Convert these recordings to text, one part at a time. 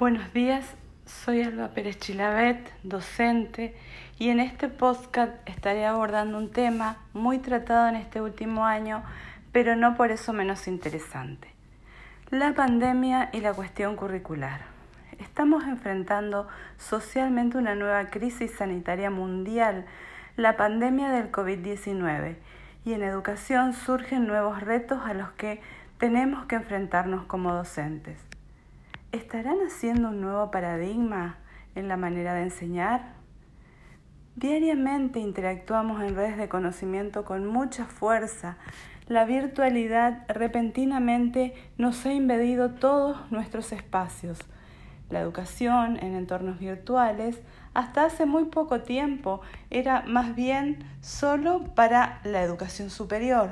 Buenos días, soy Alba Pérez Chilabet, docente, y en este podcast estaré abordando un tema muy tratado en este último año, pero no por eso menos interesante. La pandemia y la cuestión curricular. Estamos enfrentando socialmente una nueva crisis sanitaria mundial, la pandemia del COVID-19, y en educación surgen nuevos retos a los que tenemos que enfrentarnos como docentes. ¿Estarán haciendo un nuevo paradigma en la manera de enseñar? Diariamente interactuamos en redes de conocimiento con mucha fuerza. La virtualidad repentinamente nos ha invadido todos nuestros espacios. La educación en entornos virtuales hasta hace muy poco tiempo era más bien solo para la educación superior.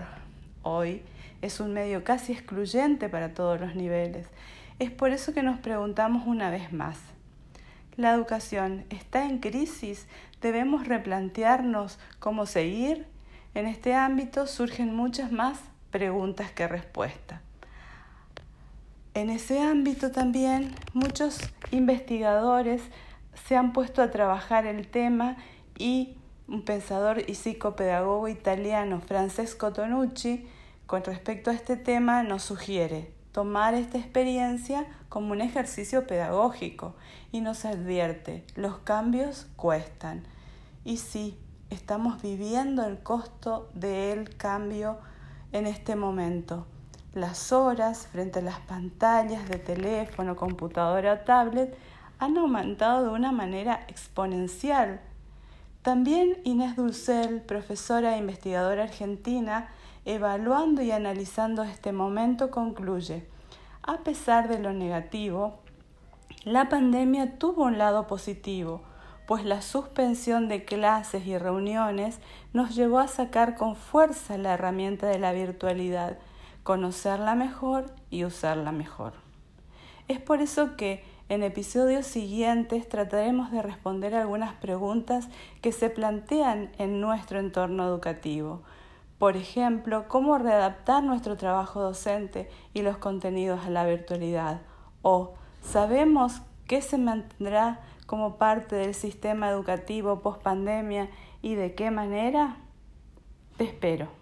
Hoy es un medio casi excluyente para todos los niveles es por eso que nos preguntamos una vez más, ¿la educación está en crisis? ¿Debemos replantearnos cómo seguir? En este ámbito surgen muchas más preguntas que respuestas. En ese ámbito también muchos investigadores se han puesto a trabajar el tema y un pensador y psicopedagogo italiano, Francesco Tonucci, con respecto a este tema nos sugiere tomar esta experiencia como un ejercicio pedagógico y nos advierte, los cambios cuestan. Y sí, estamos viviendo el costo del cambio en este momento. Las horas frente a las pantallas de teléfono, computadora tablet han aumentado de una manera exponencial. También Inés Dulcel, profesora e investigadora argentina, evaluando y analizando este momento, concluye, a pesar de lo negativo, la pandemia tuvo un lado positivo, pues la suspensión de clases y reuniones nos llevó a sacar con fuerza la herramienta de la virtualidad, conocerla mejor y usarla mejor. Es por eso que en episodios siguientes trataremos de responder algunas preguntas que se plantean en nuestro entorno educativo, por ejemplo, cómo readaptar nuestro trabajo docente y los contenidos a la virtualidad. O sabemos qué se mantendrá como parte del sistema educativo post pandemia y de qué manera. Te espero.